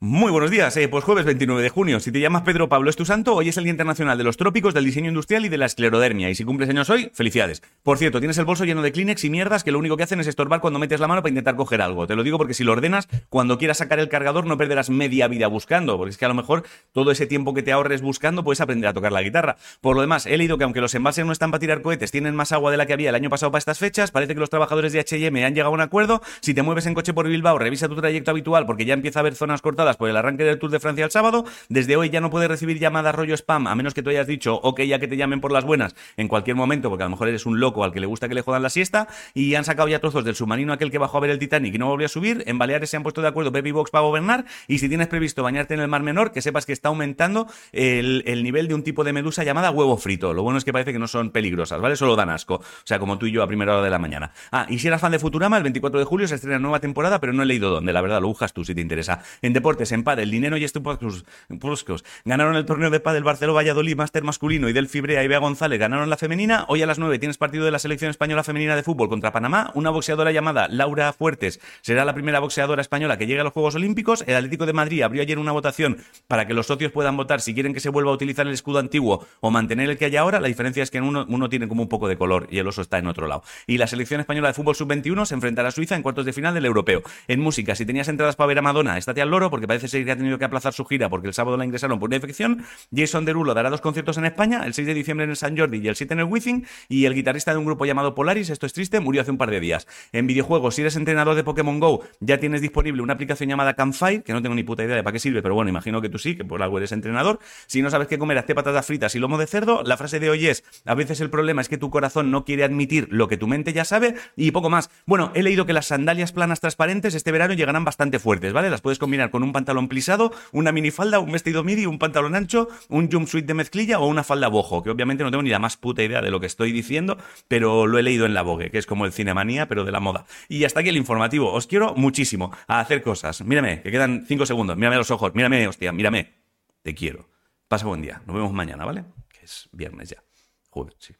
Muy buenos días, eh, pues jueves 29 de junio. Si te llamas Pedro Pablo es tu santo, hoy es el Día Internacional de los Trópicos, del Diseño Industrial y de la Esclerodermia. Y si cumples años hoy, felicidades. Por cierto, tienes el bolso lleno de Kleenex y mierdas que lo único que hacen es estorbar cuando metes la mano para intentar coger algo. Te lo digo porque si lo ordenas, cuando quieras sacar el cargador no perderás media vida buscando, porque es que a lo mejor todo ese tiempo que te ahorres buscando puedes aprender a tocar la guitarra. Por lo demás, he leído que aunque los envases no están para tirar cohetes, tienen más agua de la que había el año pasado para estas fechas, parece que los trabajadores de H&M han llegado a un acuerdo. Si te mueves en coche por Bilbao, revisa tu trayecto habitual porque ya empieza a haber zonas cortadas por el arranque del Tour de Francia el sábado. Desde hoy ya no puedes recibir llamadas rollo spam, a menos que tú hayas dicho, ok, ya que te llamen por las buenas en cualquier momento, porque a lo mejor eres un loco al que le gusta que le jodan la siesta. Y han sacado ya trozos del submarino aquel que bajó a ver el Titanic y no volvió a subir. En Baleares se han puesto de acuerdo Baby Box para gobernar. Y si tienes previsto bañarte en el Mar Menor, que sepas que está aumentando el, el nivel de un tipo de medusa llamada huevo frito. Lo bueno es que parece que no son peligrosas, ¿vale? Solo dan asco. O sea, como tú y yo a primera hora de la mañana. Ah, y si eras fan de Futurama, el 24 de julio se estrena nueva temporada, pero no he leído dónde. La verdad, lo buscas tú si te interesa. En deportes, en el dinero y estupos Ganaron el torneo de pádel Barcelona Valladolid Máster masculino y del Fibrea y Bea González ganaron la femenina. Hoy a las 9 tienes partido de la selección española femenina de fútbol contra Panamá. Una boxeadora llamada Laura Fuertes será la primera boxeadora española que llegue a los Juegos Olímpicos. El Atlético de Madrid abrió ayer una votación para que los socios puedan votar si quieren que se vuelva a utilizar el escudo antiguo o mantener el que hay ahora. La diferencia es que uno, uno tiene como un poco de color y el oso está en otro lado. Y la selección española de fútbol sub-21 se enfrentará a Suiza en cuartos de final del europeo. En música, si tenías entradas para ver a Madonna, estate al loro porque parece ser que ha tenido que aplazar su gira porque el sábado la ingresaron por una infección. Jason Derulo dará dos conciertos en España, el 6 de diciembre en el San Jordi y el 7 en el Wizzing. Y el guitarrista de un grupo llamado Polaris, esto es triste, murió hace un par de días. En videojuegos, si eres entrenador de Pokémon Go, ya tienes disponible una aplicación llamada Campfire, que no tengo ni puta idea de para qué sirve, pero bueno, imagino que tú sí, que por algo eres entrenador. Si no sabes qué comer, hazte patatas fritas y lomo de cerdo. La frase de hoy es, a veces el problema es que tu corazón no quiere admitir lo que tu mente ya sabe y poco más. Bueno, he leído que las sandalias planas transparentes este verano llegarán bastante fuertes, ¿vale? Las puedes combinar con un pantalón plisado, una minifalda, un vestido midi, un pantalón ancho, un jumpsuit de mezclilla o una falda bojo, que obviamente no tengo ni la más puta idea de lo que estoy diciendo, pero lo he leído en la Vogue, que es como el cinemanía, pero de la moda. Y hasta aquí el informativo. Os quiero muchísimo a hacer cosas. Mírame, que quedan cinco segundos. Mírame a los ojos. Mírame, hostia, mírame. Te quiero. Pasa buen día. Nos vemos mañana, ¿vale? Que es viernes ya. Joder, sí.